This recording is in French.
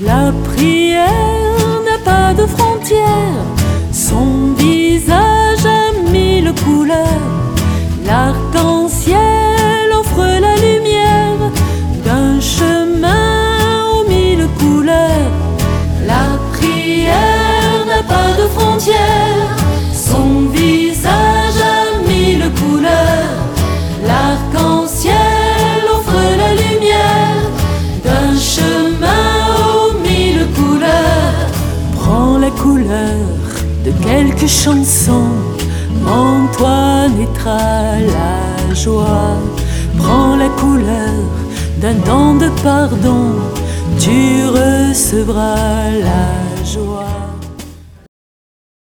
La prière n'a pas de frontières, son visage a mille couleurs. L'arc-en-ciel offre la lumière d'un chemin aux mille couleurs. La prière n'a pas de frontières. de quelques chansons. Antoine étra la joie, prends la couleur d'un temps de pardon, tu recevras la joie.